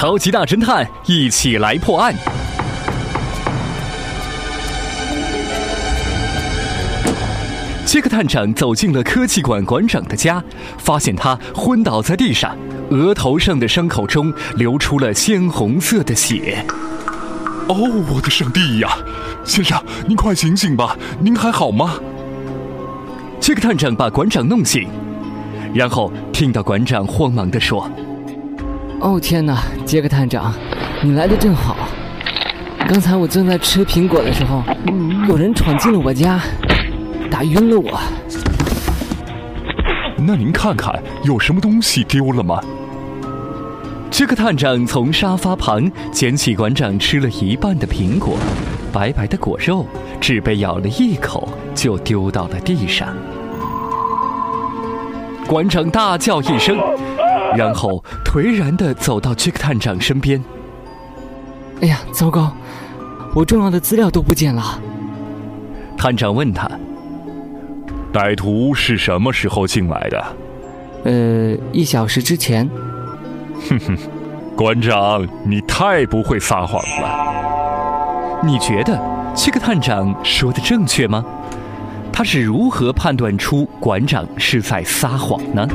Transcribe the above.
超级大侦探，一起来破案。杰克探长走进了科技馆馆长的家，发现他昏倒在地上，额头上的伤口中流出了鲜红色的血。哦，我的上帝呀！先生，您快醒醒吧，您还好吗？杰克探长把馆长弄醒，然后听到馆长慌忙地说：“哦天哪，杰克探长，你来的正好。刚才我正在吃苹果的时候，有人闯进了我家。”打晕了我。那您看看有什么东西丢了吗？杰克探长从沙发旁捡起馆长吃了一半的苹果，白白的果肉只被咬了一口就丢到了地上。馆长大叫一声，然后颓然地走到杰克探长身边。哎呀，糟糕！我重要的资料都不见了。探长问他。歹徒是什么时候进来的？呃，一小时之前。哼哼，馆长，你太不会撒谎了。你觉得这个探长说的正确吗？他是如何判断出馆长是在撒谎呢？